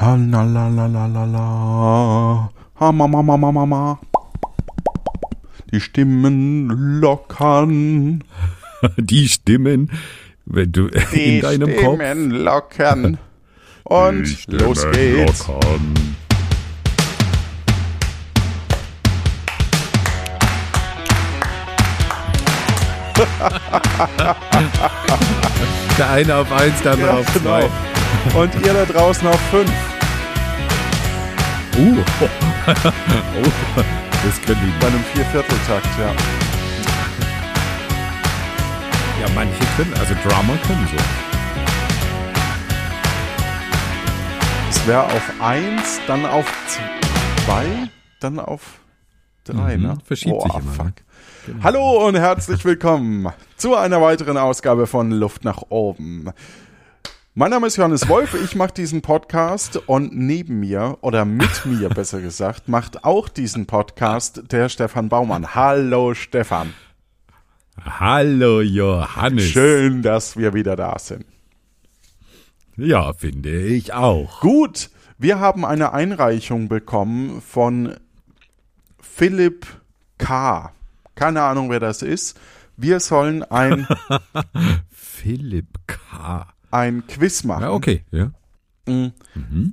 Ha la la la la la la. Ha ma ma ma ma ma ma. Die Stimmen lockern. Die Stimmen, wenn du Die in deinem Kopf. Stimmen lockern. Und Die Stimmen los geht's. lockern. Der eine auf eins, der andere Ja, auf zwei. genau. Und ihr da draußen auf fünf. Uh. oh, das können die. Bei einem Viervierteltakt, ja. Ja, manche können, also Drummer können so. Es wäre auf eins, dann auf zwei, dann auf drei, Mhm, ne? verschiebt sich oh, immer, Fuck. ne? Genau. Hallo und herzlich willkommen zu einer weiteren Ausgabe von Luft nach oben. Mein Name ist Johannes Wolf, ich mache diesen Podcast und neben mir, oder mit mir besser gesagt, macht auch diesen Podcast der Stefan Baumann. Hallo Stefan, Hallo Johannes. schön, dass wir wieder da sind. Ja, finde ich auch. Gut, wir haben eine Einreichung bekommen von Philipp K. Keine Ahnung, wer das ist. Wir sollen ein, Philipp K. ein Quiz machen. Ja, okay. Ja.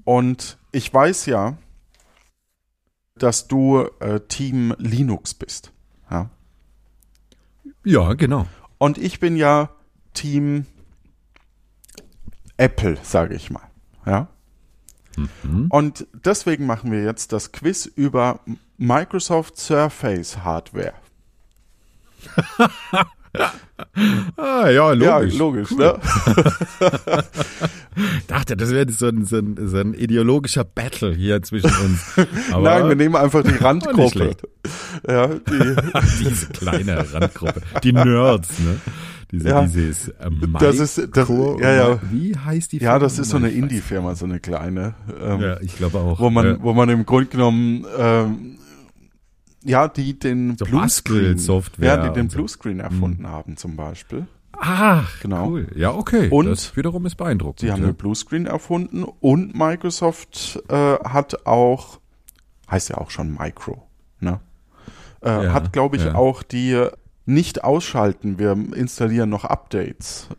Und ich weiß ja, dass du äh, Team Linux bist. Ja? ja, genau. Und ich bin ja Team Apple, sage ich mal. Ja? Und deswegen machen wir jetzt das Quiz über Microsoft Surface Hardware. Ah, ja, logisch. Ja, logisch, ne? Ich dachte, das wäre so ein, so, ein, so ein ideologischer Battle hier zwischen uns. Aber Nein, wir nehmen einfach die Randgruppe. Ja, die, diese kleine Randgruppe. Die Nerds, ne? Diese, Ja. dieses äh, Das ist- das- ja, ja. Wie heißt die ja, das ist so eine Indie-Firma, so eine kleine. Ähm. Ja, ich glaube auch. wo man, ja. wo man im Grunde genommen ähm, ja, die den So Bluescreen, Bastelsoftware ja, die den und so. Bluescreen erfunden haben zum Beispiel. Ach, Genau. cool. Ja, okay. Und das wiederum ist beeindruckend. Sie haben ja. den Bluescreen erfunden und Microsoft äh, hat auch, heißt ja auch schon Micro, ne? Äh, Ja, hat, glaube ich, ja. auch die nicht ausschalten, wir installieren noch Updates.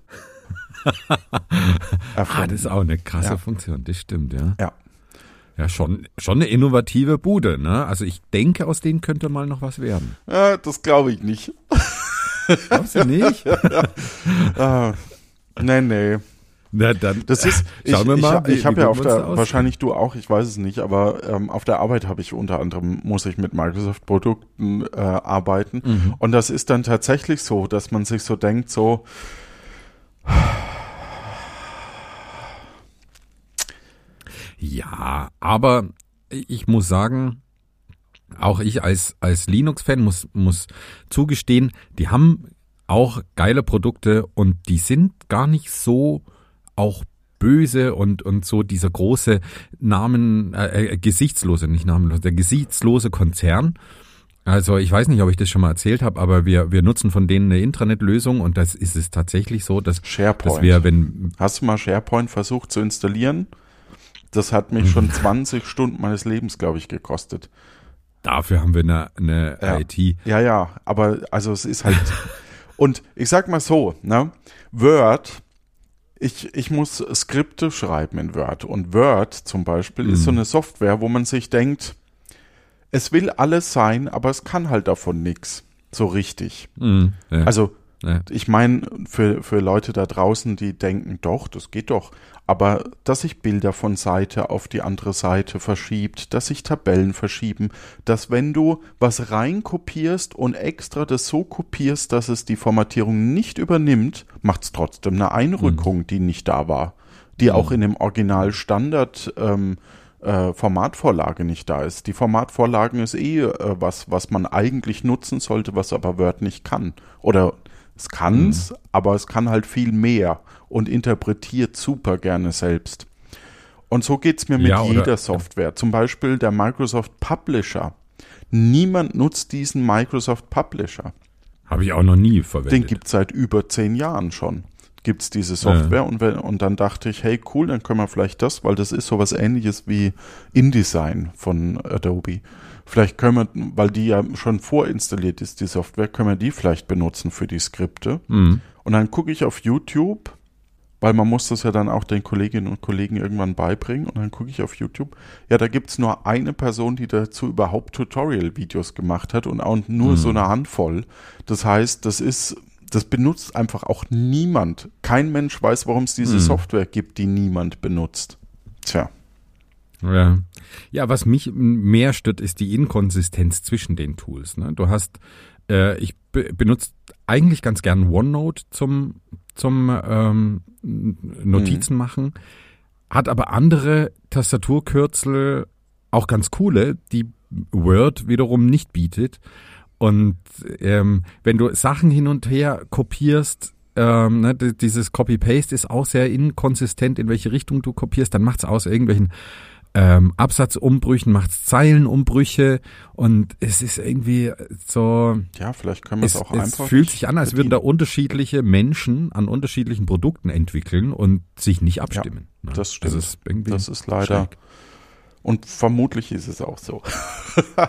Ah, das ist auch eine krasse. Funktion, das stimmt, ja. ja. Ja, schon, schon eine innovative Bude, ne? Also ich denke, aus denen könnte mal noch was werden. Äh, das glaube ich nicht. Glaubst du nicht? Ah, nee, nee. Na dann. Das ist, ich, Schauen wir mal, ich, ich habe ja auf der, wahrscheinlich du auch, ich weiß es nicht, aber ähm, auf der Arbeit habe ich unter anderem, muss ich mit Microsoft-Produkten äh, arbeiten. Mhm. Und das ist dann tatsächlich so, dass man sich so denkt, so, Ja, aber ich muss sagen, auch ich als, als Linux-Fan muss, muss zugestehen, die haben auch geile Produkte und die sind gar nicht so auch böse und, und so dieser große Namen, äh, äh, gesichtslose, nicht namenlos, der gesichtslose Konzern. Also ich weiß nicht, ob ich das schon mal erzählt habe, aber wir, wir nutzen von denen eine Intranet-Lösung und das ist es tatsächlich so, dass, SharePoint. dass wir, wenn, Hast du mal SharePoint versucht zu installieren? Das hat mich Mhm. schon 20 Stunden meines Lebens, glaube ich, gekostet. dafür haben wir eine, eine Ja. IT. Ja, ja, aber also es ist halt. und ich sag mal so, ne? Word, ich, ich muss Skripte schreiben in Word. Und Word zum Beispiel ist so Mhm. eine Software, wo man sich denkt, es will alles sein, aber es kann halt davon nichts. So richtig. Mhm, ja, Also, ja. ich meine, für, für Leute da draußen, die denken, doch, das geht doch. Aber dass sich Bilder von Seite auf die andere Seite verschiebt, dass sich Tabellen verschieben, dass wenn du was reinkopierst und extra das so kopierst, dass es die Formatierung nicht übernimmt, macht es trotzdem eine Einrückung, die nicht da war. Die auch in dem Original Standard ähm, äh, Formatvorlage nicht da ist. Die Formatvorlagen ist eh äh, was, was man eigentlich nutzen sollte, was aber Word nicht kann. Oder es kann's, aber es kann halt viel mehr und interpretiert super gerne selbst. Und so geht's mir mit Ja, oder- jeder Software. Zum Beispiel der Microsoft Publisher. Niemand nutzt diesen Microsoft Publisher. Habe ich auch noch nie verwendet. Den gibt's seit über zehn Jahren schon. gibt's diese Software und, wenn, und dann dachte ich, hey cool, dann können wir vielleicht das, weil das ist sowas ähnliches wie InDesign von Adobe. Vielleicht können wir, weil die ja schon vorinstalliert ist, die Software, können wir die vielleicht benutzen für die Skripte. Mhm. Und dann gucke ich auf YouTube, weil man muss das ja dann auch den Kolleginnen und Kollegen irgendwann beibringen. Und dann gucke ich auf YouTube. Ja, da gibt's nur eine Person, die dazu überhaupt Tutorial-Videos gemacht hat und auch nur so eine Handvoll. Das heißt, das ist, das benutzt einfach auch niemand. Kein Mensch weiß, warum es diese Software gibt, die niemand benutzt. Tja. Ja. ja, was mich mehr stört, ist die Inkonsistenz zwischen den Tools. Ne? Du hast, äh, ich be benutze eigentlich ganz gern OneNote zum, zum ähm, Notizen machen, hat aber andere Tastaturkürzel, auch ganz coole, die Word wiederum nicht bietet. Und ähm, wenn du Sachen hin und her kopierst, ähm, ne, dieses Copy-Paste ist auch sehr inkonsistent, in welche Richtung du kopierst, dann macht's aus irgendwelchen ähm, Absatzumbrüchen, macht's Zeilenumbrüche und es ist irgendwie so, Ja, vielleicht können wir es, es, auch es einfach. fühlt sich an, als würden da bedienen. unterschiedliche Menschen an unterschiedlichen Produkten entwickeln und sich nicht abstimmen. ne? das stimmt. Das ist, irgendwie Das ist leider. schräg. Und vermutlich ist es auch so.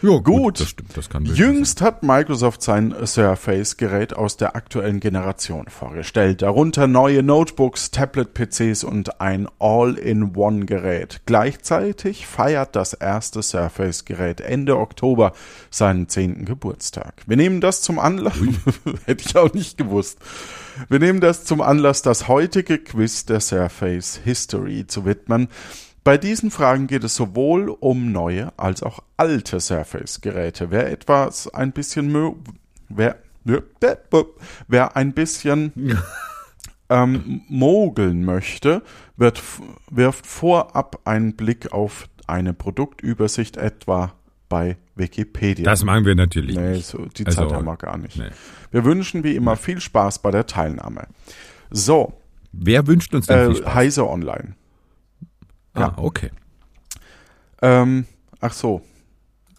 Ja, Gut. Das stimmt, das kann wirklich sein. Jüngst hat Microsoft sein Surface-Gerät aus der aktuellen Generation vorgestellt. Darunter neue Notebooks, Tablet-PCs und ein All-in-One-Gerät. Gleichzeitig feiert das erste Surface-Gerät Ende Oktober seinen zehnten Geburtstag. Wir nehmen das zum Anlass. Hätte ich auch nicht gewusst. Wir nehmen das zum Anlass, das heutige Quiz der Surface History zu widmen. Bei diesen Fragen geht es sowohl um neue als auch alte Surface-Geräte. Wer etwas ein bisschen mö wer, wer ein bisschen ähm, mogeln möchte, wird, wirft vorab einen Blick auf eine Produktübersicht etwa bei Wikipedia. Das machen wir natürlich nee, so, die Also, Zeit haben wir gar nicht. nee. Wir wünschen wie immer viel Spaß bei der Teilnahme. So, Wer wünscht uns denn äh, viel Spaß? Heise Online. Ah, okay. Ähm, ach so.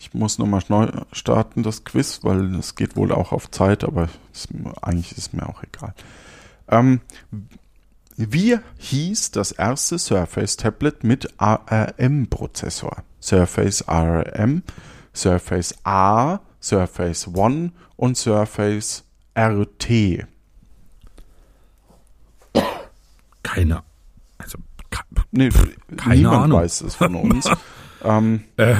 Ich muss nochmal neu starten, das Quiz, weil es geht wohl auch auf Zeit, aber mir- eigentlich ist mir auch egal. Ähm, wie hieß das erste Surface Tablet mit ARM-Prozessor? Surface ARM, Surface A, Surface One und Surface RT. Keine. Nee, Keine niemand Ahnung. weiß es von uns. ähm, äh,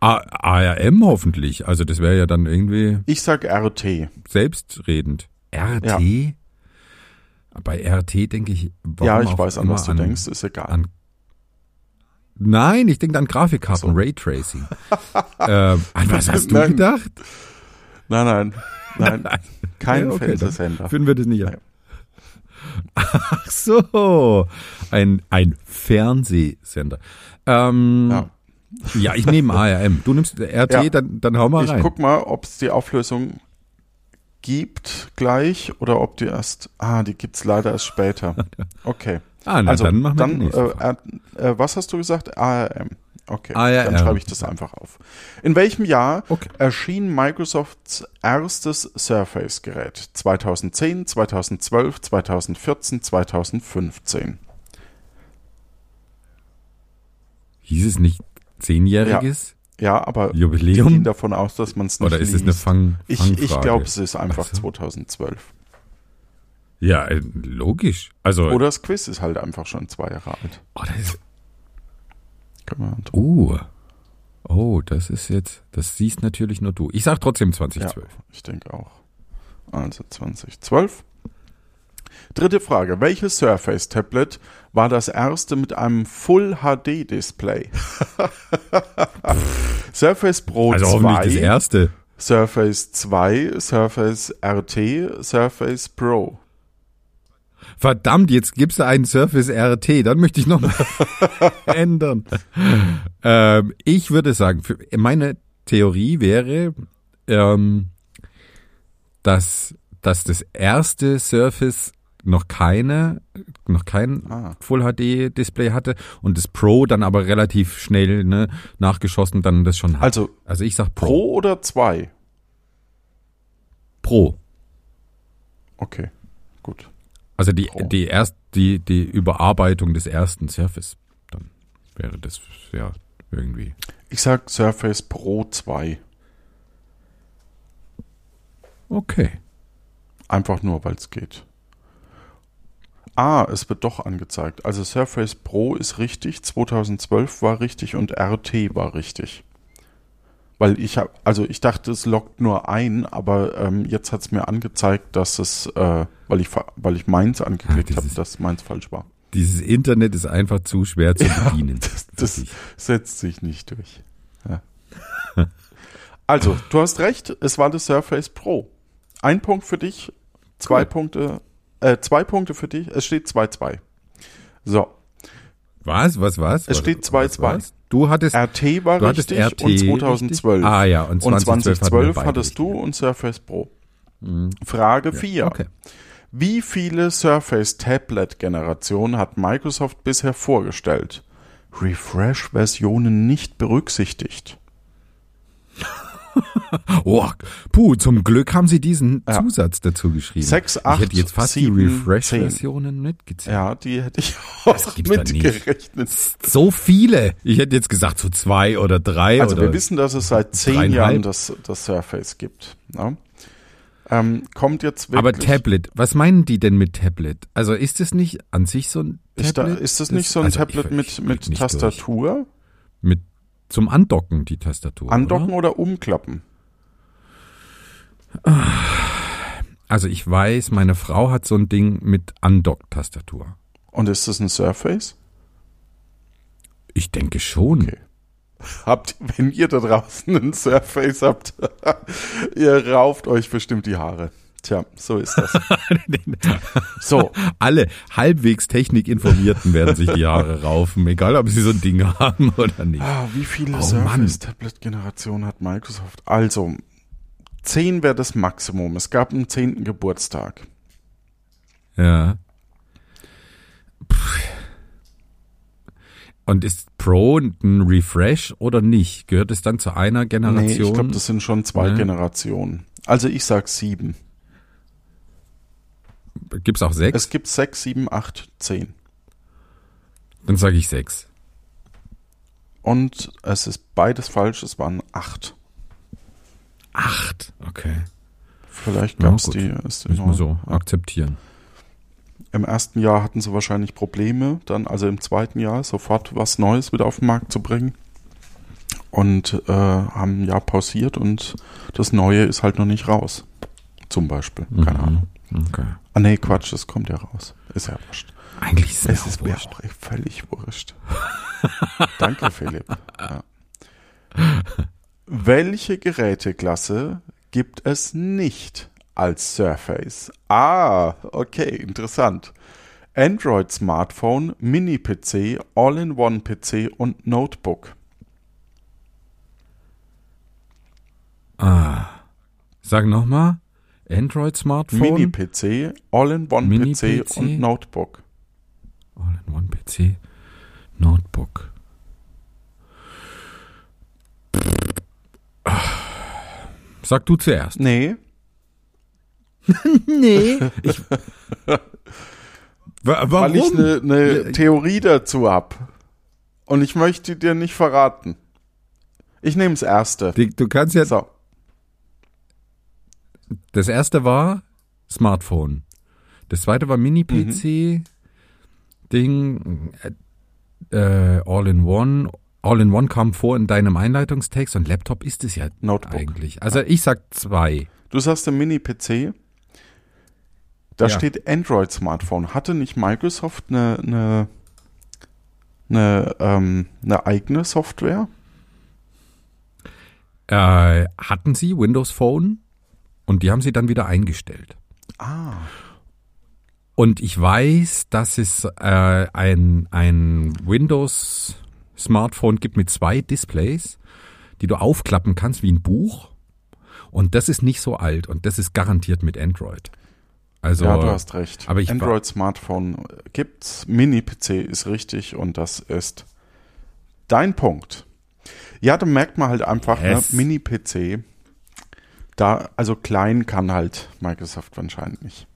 ARM hoffentlich. Also, das wäre ja dann irgendwie ich sag RT. selbstredend. RT? Bei RT denke ich, ja, ich weiß, an was du denkst, ist egal. an- Nein, ich denke an Grafikkarten, so. Raytracing. ähm, an was hast du Nein. gedacht? Nein, nein, nein. Kein Ja, okay, Fernsehsender. Finden wir das nicht. Nee. Ach so, ein, ein Fernsehsender. Ähm, Ja. ja. ich nehme ARM. Du nimmst RT, Ja. dann, dann hau mal Ich rein. guck mal, ob es die Auflösung gibt gleich oder ob die erst. Ah, die gibt's leider erst später. Okay. ah, na, also dann machen wir dann, äh, äh, was hast du gesagt? ARM. Okay, ARM. dann schreibe ich das einfach auf. In welchem Jahr Okay. erschien Microsofts erstes Surface-Gerät? 2010, 2012, 2014, 2015. Hieß es nicht zehnjähriges Ja, aber wir Jubiläum? gehen davon aus, dass man es nicht Oder ist es eine liest. Fang, Ich, Fangfrage? ich glaube, es ist einfach Ach so. 2012. Ja, äh, logisch. Also, Oder das Quiz ist halt einfach schon zwei Jahre alt. oh, das ist, Uh, oh, das ist jetzt, das siehst natürlich nur du. Ich sag trotzdem 2012. Ich denke auch. Also 2012. Dritte Frage. Welches Surface Tablet war das erste mit einem Full HD Display? Surface Pro Also hoffentlich das 2, erste. Surface 2, Surface RT, Surface Pro. Verdammt, jetzt gibt's einen Surface RT, dann möchte ich noch mal ändern. Ähm, ich würde sagen, für, meine Theorie wäre, ähm, dass, dass das erste Surface noch keine, noch kein Ah. Full HD Display hatte und das Pro dann aber relativ schnell ne, nachgeschossen dann das schon hat. Also Also ich sag Pro. Pro oder 2? Pro. Okay, gut. Also die, Pro. die erst, die, die Überarbeitung des ersten Surface, dann wäre das ja irgendwie. Ich sag Surface Pro 2. Okay. Einfach nur, weil es geht. Ah, es wird doch angezeigt. Also Surface Pro ist richtig, 2012 war richtig und RT war richtig. Weil ich habe, also ich dachte, es lockt nur ein, aber ähm, jetzt hat es mir angezeigt, dass es, äh, weil ich weil ich meins angeklickt Ah, habe, dass meins falsch war. Dieses Internet ist einfach zu schwer zu bedienen. Das, das setzt sich nicht durch. Ja. also, du hast recht, es war das Surface Pro. Ein Punkt für dich, zwei Cool. Punkte, äh, zwei Punkte für dich, es steht 2-2. So, Was? Was? Was? Es steht 2-2. Was, was? Du hattest, RT war du hattest richtig RT und 2012. Richtig? Ah ja, und Und 2012, 2012 hatten wir hattest beide du und Surface Pro. Frage 4. Okay. Wie viele Surface Tablet Generationen hat Microsoft bisher vorgestellt? Refresh-Versionen nicht berücksichtigt. Oh, puh, zum Glück haben sie diesen Ja. Zusatz dazu geschrieben. Sechs, ich acht, hätte jetzt fast sieben, die Refresh-Versionen mitgezählt. Ja, die hätte ich auch mitgerechnet. So viele. Ich hätte jetzt gesagt so zwei oder drei Also oder wir wissen, dass es seit zehn. Jahren das, das Surface gibt. Ja? Ähm, kommt jetzt wirklich. Aber Tablet, was meinen die denn mit Tablet? Also ist es nicht an sich so ein ist, da, Tablet? ist das nicht so ein also Tablet ich- mit, ich mit nicht Tastatur? Durch. Mit zum Andocken die Tastatur. Andocken Oder? oder umklappen? Also ich weiß, meine Frau hat so ein Ding mit Andock-Tastatur. Und ist das ein Surface? Ich denke schon. Okay. Habt, wenn ihr da draußen ein Surface habt, ihr rauft euch bestimmt die Haare. Tja, so ist das. So, Alle halbwegs technikinformierten werden sich die Haare raufen, egal ob sie so ein Ding haben oder nicht. ah, wie viele Oh, Surface-Tablet-Generationen hat Microsoft? Also, 10 wäre das Maximum. Es gab einen 10. Geburtstag. Ja. Und ist Pro ein Refresh oder nicht? Gehört es dann zu einer Nee, Generation? ich glaube, das sind schon zwei Nee. Generationen. Also ich sag sieben. Gibt's auch sechs? Es gibt sechs, sieben, acht, zehn. Dann sage ich sechs. Und es ist beides falsch, es waren acht. Acht. Okay. Vielleicht Ja, gab es die, ist die Müssen wir so ja. akzeptieren. Im ersten Jahr hatten sie wahrscheinlich Probleme, dann also im zweiten Jahr sofort was Neues wieder auf den Markt zu bringen. Und äh, haben ein Jahr pausiert und das Neue ist halt noch nicht raus. Zum Beispiel. Keine Mhm. Ahnung. Okay. Ah nee, Quatsch, das kommt ja raus. Ist ja wurscht. Eigentlich ist Es es ist mir auch völlig wurscht. Danke, Philipp. Ja. Welche Geräteklasse gibt es nicht als Surface? Ah, okay, interessant. Android Smartphone, Mini-PC, All-in-One-PC und Notebook. Ah. Sag nochmal. Android-Smartphone. Mini-PC, All-in-One-PC Mini-PC? und Notebook. All-in-One-PC. Notebook. Sag du zuerst. Nee, Nee. Ich, Wa- warum? weil ich eine ne Theorie dazu hab. Und ich möchte dir nicht verraten. Ich nehme das erste. Du kannst ja. So. Das erste war Smartphone. Das zweite war Mini-PC. Ding. Äh, All-in-One. All-in-One kam vor in deinem Einleitungstext und Laptop ist es ja Notebook. eigentlich. Also ich sag zwei. Du sagst ein Mini-PC. Da Ja. steht Android-Smartphone. Hatte nicht Microsoft eine, eine, eine, ähm, eine eigene Software? Äh, hatten sie Windows Phone und die haben sie dann wieder eingestellt. Ah. Und ich weiß, dass es äh, ein, ein Windows Smartphone gibt mit zwei Displays, die du aufklappen kannst wie ein Buch. Und das ist nicht so alt und das ist garantiert mit Android. Also, ja, du hast recht. aber ich wa- Android-Smartphone gibt's. Mini-PC ist richtig und das ist dein Punkt. Ja, da merkt man halt einfach, Yes. ne, Mini-PC, da, also klein kann halt Microsoft anscheinend nicht.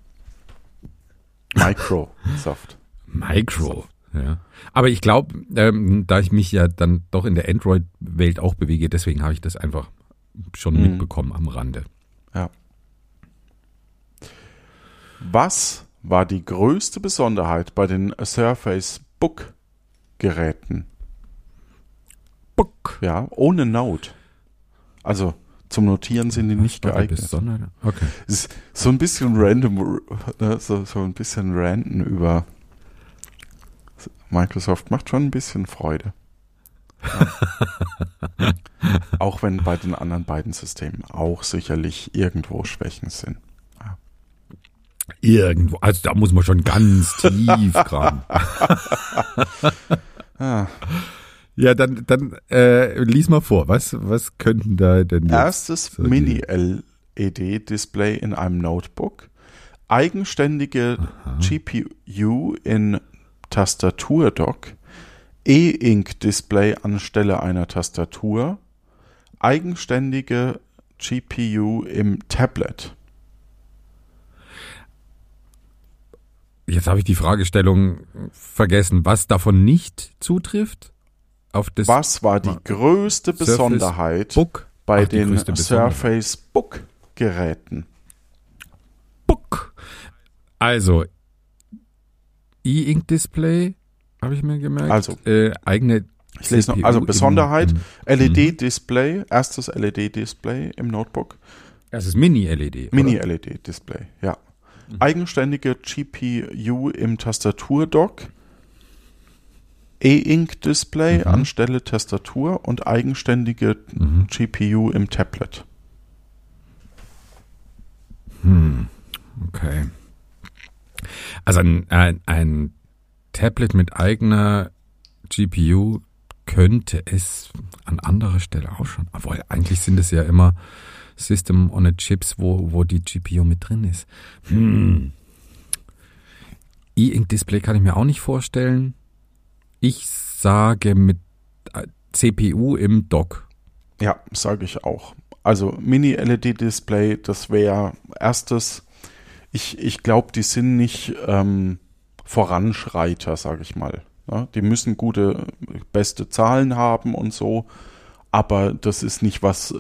Microsoft. Micro. Ja. Aber ich glaube, ähm, da ich mich ja dann doch in der Android-Welt auch bewege, deswegen habe ich das einfach schon Mhm. mitbekommen am Rande. Ja. Was war die größte Besonderheit bei den Surface Book Geräten? Buck. Ja, ohne Note. Also zum Notieren sind die nicht geeignet. Okay. Ist so ein bisschen random, ne? so, so ein bisschen ranten über Microsoft macht schon ein bisschen Freude. Ja. auch wenn bei den anderen beiden Systemen auch sicherlich irgendwo Schwächen sind. Irgendwo, also da muss man schon ganz tief graben. Ah. Ja, dann, dann äh, lies mal vor. Was, was könnten da denn jetzt? Erstes so Mini-LED-Display in einem Notebook. Eigenständige GPU in Tastaturdock. E-Ink-Display anstelle einer Tastatur. Eigenständige GPU im Tablet. Jetzt habe ich die Fragestellung vergessen, was davon nicht zutrifft auf das Was war die größte Besonderheit Book. bei Ach, den. Surface Book-Geräten? Book. Also E-Ink-Display habe ich mir gemerkt. Also, äh, eigene Ich lese noch, also im- Besonderheit, im- LED-Display, erstes LED-Display im Notebook. Das ist Mini-LED. oder? Mini-LED-Display, ja. Eigenständige GPU im Tastaturdock. E-Ink-Display Mhm. anstelle Tastatur und eigenständige Mhm. GPU im Tablet. Hm, okay. Also ein, ein, ein Tablet mit eigener GPU könnte es an anderer Stelle auch schon. Obwohl, eigentlich sind es ja immer System on a Chips, wo, wo die GPU mit drin ist. Hm. E-Ink-Display kann ich mir auch nicht vorstellen. Ich sage mit äh, CPU im Dock. Ja, sage ich auch. Also Mini-LED-Display, das wäre erstes. Ich, ich glaube, die sind nicht ähm, Voranschreiter, sage ich mal. Ja, die müssen gute, beste Zahlen haben und so. Aber das ist nicht was,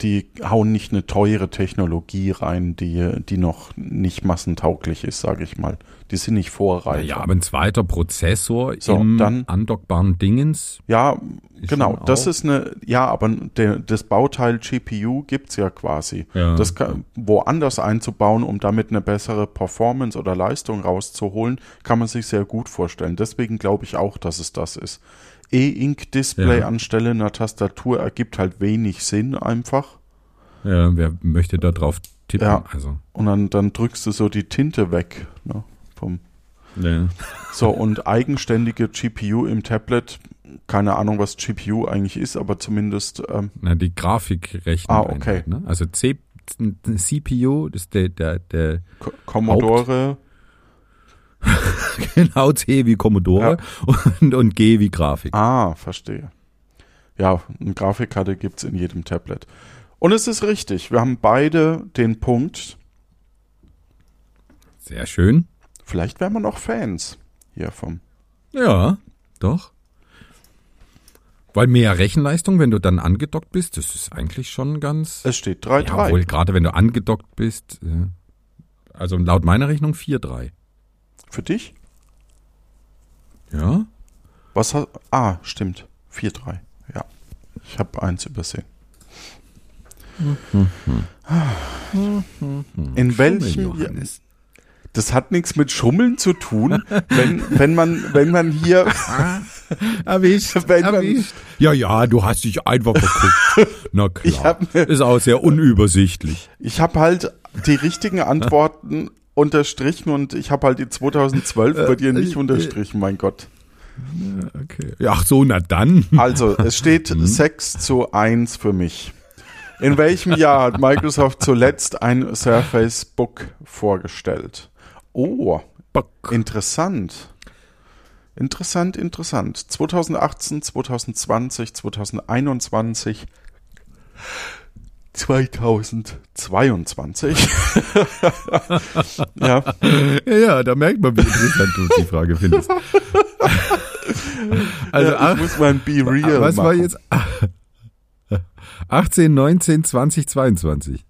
die hauen nicht eine teure Technologie rein, die, die noch nicht massentauglich ist, sage ich mal. Die sind nicht Vorreiter. Ja, aber ein zweiter Prozessor So, im dann- andockbaren Dingens. Ja, genau. Das ist eine, ja, aber der, das Bauteil GPU gibt's ja quasi. Ja. Das kann, woanders einzubauen, um damit eine bessere Performance oder Leistung rauszuholen, kann man sich sehr gut vorstellen. Deswegen glaube ich auch, dass es das ist. E-Ink-Display Ja. anstelle einer Tastatur ergibt halt wenig Sinn einfach. Ja, wer möchte da drauf tippen? Ja. Also, Und dann, dann drückst du so die Tinte weg. Ne, vom, ja. so, und eigenständige GPU im Tablet, keine Ahnung, was GPU eigentlich ist, aber zumindest ähm, Na, die Grafikrechnung. Ah, okay. Ne? Also C, CPU, das ist der, der, der Co- Commodore, genau C wie Commodore und, und G wie Grafik. Ah, verstehe. Ja, eine Grafikkarte gibt's in jedem Tablet. Und es ist richtig, wir haben beide den Punkt, Sehr schön. vielleicht wären wir noch Fans hier vom. Ja, doch. Weil mehr Rechenleistung, wenn du dann angedockt bist, das ist eigentlich schon ganz. Es steht 3-3. Ja, obwohl, gerade wenn du angedockt bist, äh, also laut meiner Rechnung 4-3. Für dich? Ja? Was hat. Ah, stimmt. 4-3. Ja. Ich habe eins übersehen. In welchem Jahr, das hat nichts mit Schummeln zu tun, wenn, wenn man, wenn man hier, Erwischt, Wenn man- erwischt. Ja, ja, du hast dich einfach verguckt. Na klar. Ich hab ist auch sehr unübersichtlich. ich habe halt die richtigen Antworten unterstrichen und ich habe halt die 2012 bei dir nicht äh, unterstrichen, mein Gott. Okay. Ja, ach so, na dann. Also, es steht 6 zu 1 für mich. In welchem Jahr hat Microsoft zuletzt ein Surface Book vorgestellt? Oh, Bock. interessant. Interessant, interessant. 2018, 2020, 2021, 2022. ja. Ja, ja, da merkt man, wie interessant du die Frage findest. Also ja, ich muss mein Be Real Was machen. war jetzt 18, 19, 20, 22?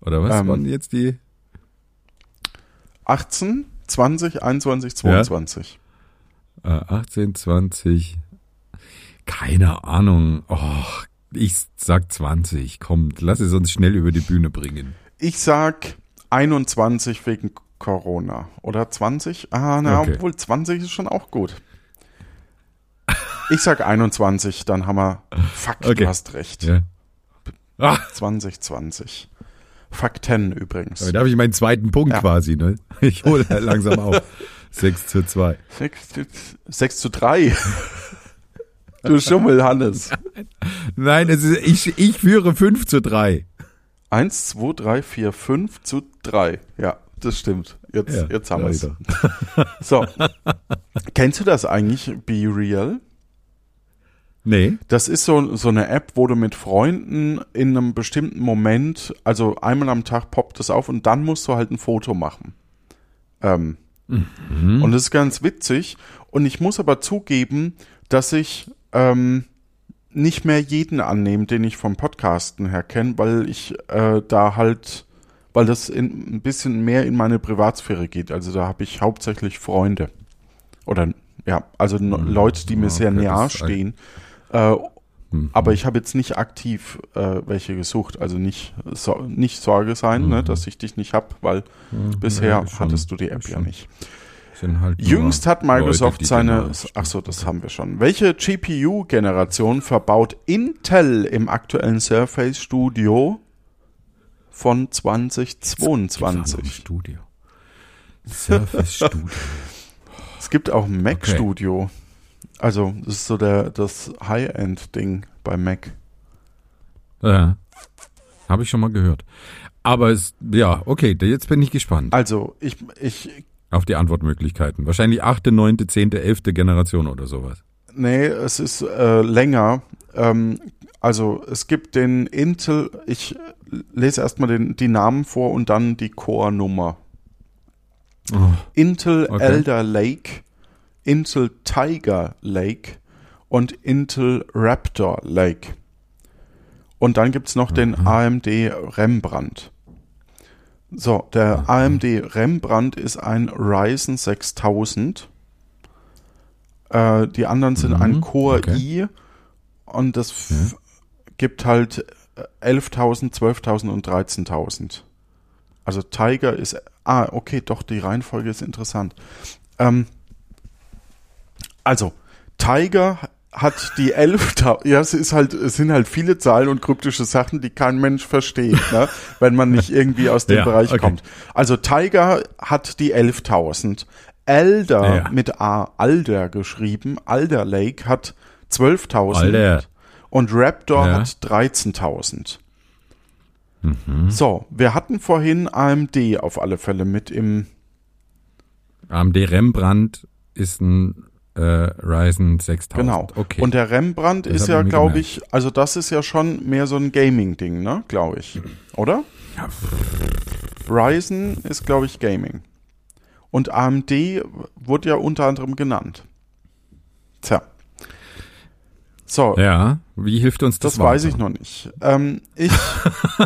Oder was Ähm, waren jetzt die? 18, 20, 21, 22. Äh, 18, 20. Keine Ahnung. Oh, ich sag 20. Komm, lass es uns schnell über die Bühne bringen. Ich sag 21 wegen Corona. Oder 20? Ah, na, Okay. obwohl 20 ist schon auch gut. Ich sag 21, dann haben wir. Fuck, Okay. du hast recht. Ja. Ah, 2020. Fakten übrigens. damit habe ich meinen zweiten Punkt Ja. quasi, ne? Ich hole langsam auf. 6 zu 2. 6, 6 zu 3. Du Schummel, Hannes. Nein, es ist, ich, ich führe 5 zu 3. 1, 2, 3, 4, 5 zu 3. Ja, das stimmt. Jetzt, Ja, jetzt haben wir es. So. Kennst du das eigentlich, Be Real? Nee. Das ist so, so eine App, wo du mit Freunden in einem bestimmten Moment, also einmal am Tag poppt es auf und dann musst du halt ein Foto machen. Ähm, Und das ist ganz witzig. Und ich muss aber zugeben, dass ich ähm, nicht mehr jeden annehme, den ich vom Podcasten her kenne, weil ich äh, da halt, weil das in, ein bisschen mehr in meine Privatsphäre geht. Also da habe ich hauptsächlich Freunde. Oder ja, also no- Leute, die mir sehr okay, nahe ist ein- stehen. Äh, Mhm. aber ich habe jetzt nicht aktiv äh, welche gesucht, also nicht, so, nicht Sorge sein, ne, dass ich dich nicht hab, weil bisher ist schon- hattest du die App ja nicht. Halt Jüngst hat Microsoft Leute, seine, dir nahestehen. ach so, das haben wir schon. Welche GPU-Generation verbaut Intel im aktuellen Surface Studio von Gibt's auch noch im 2022? Studio. Surface Studio. Es gibt auch Mac Okay. Studio. Also, das ist so der, das High-End-Ding bei Mac. Ja. Habe ich schon mal gehört. Aber es, ja, okay, jetzt bin ich gespannt Also, ich, ich auf die Antwortmöglichkeiten. Wahrscheinlich achte, neunte, zehnte, elfte Generation oder sowas. Nee, es ist äh, länger. Ähm, also es gibt den Intel, ich lese erstmal den, die Namen vor und dann die Core-Nummer. Oh, Intel Okay. Elder Lake, Intel Tiger Lake und Intel Raptor Lake. Und dann gibt's noch den AMD Rembrandt. So, der AMD Rembrandt ist ein Ryzen 6000. Äh, die anderen sind ein Mhm, Core okay. i und das f- gibt halt äh, 11.000, 12.000 und 13.000. Also Tiger ist, ah, okay, doch, die Reihenfolge ist interessant. Ähm, also, Tiger hat die 11.000, ja, es ist halt, es sind halt viele Zahlen und kryptische Sachen, die kein Mensch versteht, ne, wenn man nicht irgendwie aus dem Ja, Bereich okay. kommt. Also Tiger hat die 11.000. Elder Ja. mit A, Alder geschrieben, Alder Lake hat 12.000 Alter. und Raptor Ja. hat 13.000. Mhm. So, wir hatten vorhin AMD auf alle Fälle mit im, AMD Rembrandt ist ein äh, Ryzen 6000. genau. Okay. Und der Rembrandt Das ist ja, glaube ich, also das ist ja schon mehr so ein Gaming-Ding, ne, glaube ich. Oder? Ja. Ryzen ist, glaube ich, Gaming. Und AMD wurde ja unter anderem genannt. Tja. So, ja, wie hilft uns das, Das weiß weiter? ich noch nicht. Ähm, ich.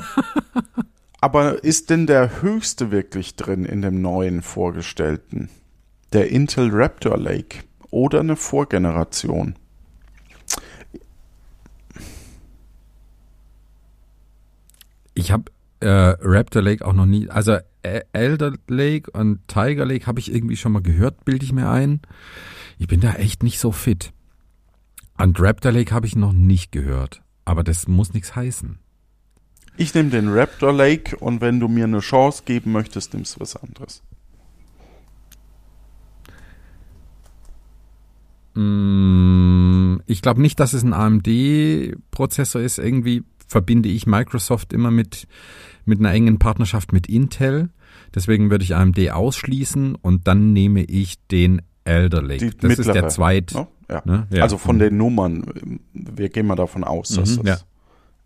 aber ist denn der höchste wirklich drin in dem neuen vorgestellten? Der Intel Raptor Lake oder eine Vorgeneration? Ich habe äh, Raptor Lake auch noch nie, also Elder Lake und Tiger Lake habe ich irgendwie schon mal gehört, bilde ich mir ein. Ich bin da echt nicht so fit. Und Raptor Lake habe ich noch nicht gehört, aber das muss nichts heißen. Ich nehme den Raptor Lake und wenn du mir eine Chance geben möchtest, nimmst du was anderes. Ich glaube nicht, dass es ein AMD-Prozessor ist. Irgendwie verbinde ich Microsoft immer mit, mit einer engen Partnerschaft mit Intel. Deswegen würde ich AMD ausschließen und dann nehme ich den Elder Lake. Die das ist mittlere, der zweit. Ne? Ja. Ne? Ja. Also von den Nummern, wir gehen mal davon aus, dass Mhm, das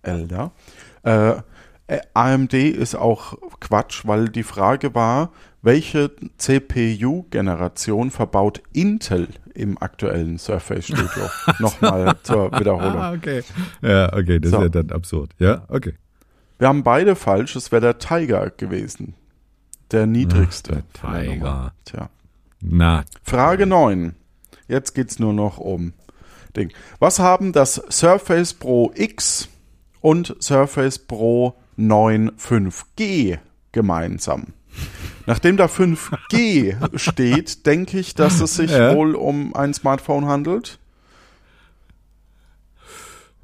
ja. Elder. Äh, äh, AMD ist auch Quatsch, weil die Frage war, welche CPU-Generation verbaut Intel im aktuellen Surface Studio? Nochmal zur Wiederholung. Ah, okay. Ja, okay, das So. ist ja dann absurd. Ja, okay. Wir haben beide falsch, es wäre der Tiger gewesen. Der niedrigste. Ach, der Tiger. Tja. Na, Frage 9. Jetzt geht's nur noch um Ding. Was haben das Surface Pro X und Surface Pro 9 5G gemeinsam? Nachdem da 5G steht, denke ich, dass es sich Ja. wohl um ein Smartphone handelt.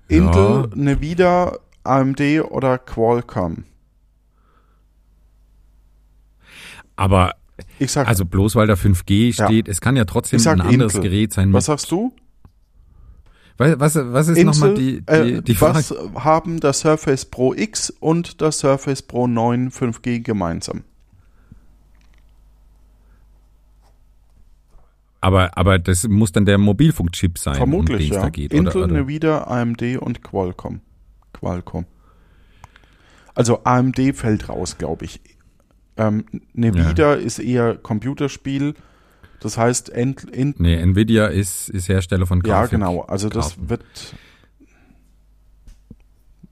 Ja. Intel, Nvidia, AMD oder Qualcomm? aber Ich sag, also bloß weil da 5G Ja. steht, es kann ja trotzdem ein anderes Intel. Gerät sein. was sagst du? was, was, was ist nochmal die, die, äh, die Frage? was haben das Surface Pro X und das Surface Pro 9 5G gemeinsam? Aber, aber das muss dann der Mobilfunkchip sein, um Vermutlich, den es ja. da geht. Intel, oder, oder? Nvidia, AMD und Qualcomm. Qualcomm. Also AMD fällt raus, glaube ich. Ähm, Nvidia ist eher Computerspiel. Das heißt, Ent, Ent, Nee, Nvidia ist, ist Hersteller von ja Grafik. genau. Also das Karten. wird.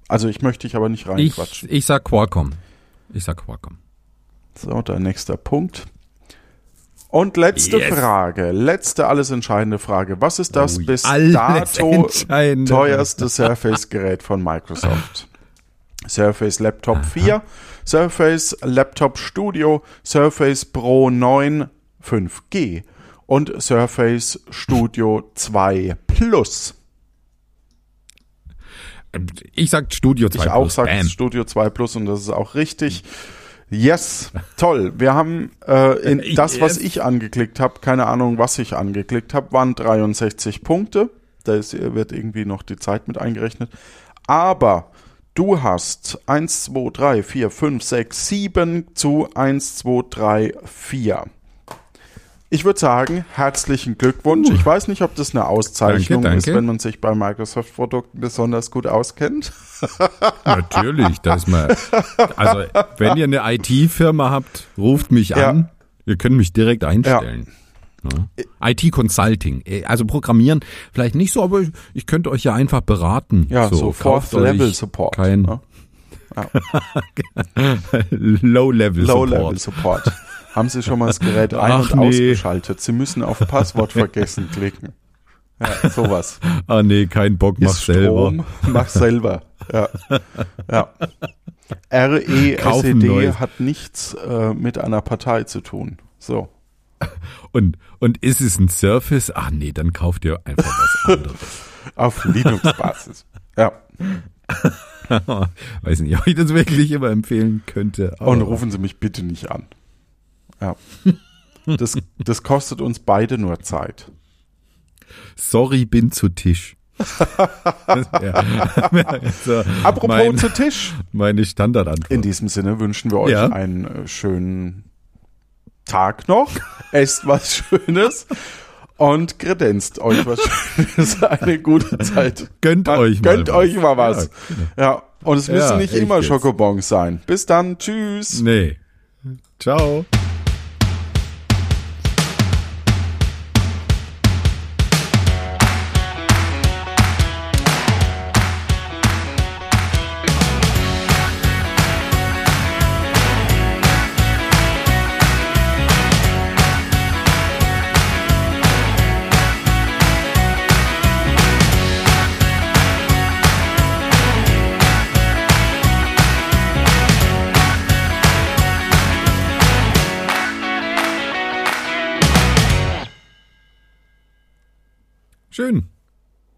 Also ich möchte dich aber nicht Ich, reinquatschen. ich sag Qualcomm. Ich sag Qualcomm. So, dein nächster Punkt. Und letzte Yes. Frage, letzte alles entscheidende Frage. Was ist das Ui, bis dato teuerste Surface-Gerät von Microsoft? Surface Laptop 4, Surface Laptop Studio, Surface Pro 9 5G und Surface Studio 2 Plus. Ich sag Studio 2 Ich auch Plus. sage Bam. Studio 2 Plus und das ist auch richtig. Yes, toll. Wir haben äh, in Yes. das, was ich angeklickt habe, keine Ahnung, was ich angeklickt habe, waren 63 Punkte. Da ist, wird irgendwie noch die Zeit mit eingerechnet. Aber du hast 1, 2, 3, 4, 5, 6, 7 zu 1, 2, 3, 4. Ich würde sagen, herzlichen Glückwunsch. Ich weiß nicht, ob das eine Auszeichnung Danke, ist, danke. wenn man sich bei Microsoft-Produkten besonders gut auskennt. Natürlich, da ist man. Also, wenn ihr eine IT-Firma habt, ruft mich Ja. an. Ihr könnt mich direkt einstellen. Ja. IT-Consulting. Eh, Also Programmieren vielleicht nicht so, aber ich, ich könnte euch ja einfach beraten. Ja, so, kauft Fourth-Level euch Support. Kein ne? Low-Level Low-Level Support. Support. Haben Sie schon mal das Gerät ein- Ach, und nee. ausgeschaltet? Sie müssen auf Passwort vergessen klicken. Ja, sowas. Ah nee, kein Bock, mach Ist selber. Strom, mach selber. Ja. ja. RESED hat nichts äh, mit einer Partei zu tun. So. Und, und ist es ein Surface? Ach nee, dann kauft ihr einfach was anderes. Auf Linux-Basis. Ja. Weiß nicht, ob ich das wirklich immer empfehlen könnte. Und rufen Sie mich bitte nicht an. Ja. Das, das kostet uns beide nur Zeit. Sorry, bin zu Tisch. Das wär- so Apropos mein, zu Tisch. meine Standardantwort. In diesem Sinne wünschen wir euch Ja. einen äh, schönen Tag noch. Esst was Schönes und kredenzt euch was Schönes. Eine gute Zeit. Gönnt Man- euch mal Gönnt was. euch mal was. Ja, genau. Ja. Und es müssen Ja, nicht immer jetzt. Schokobons sein. Bis dann. Tschüss. Nee. Ciao.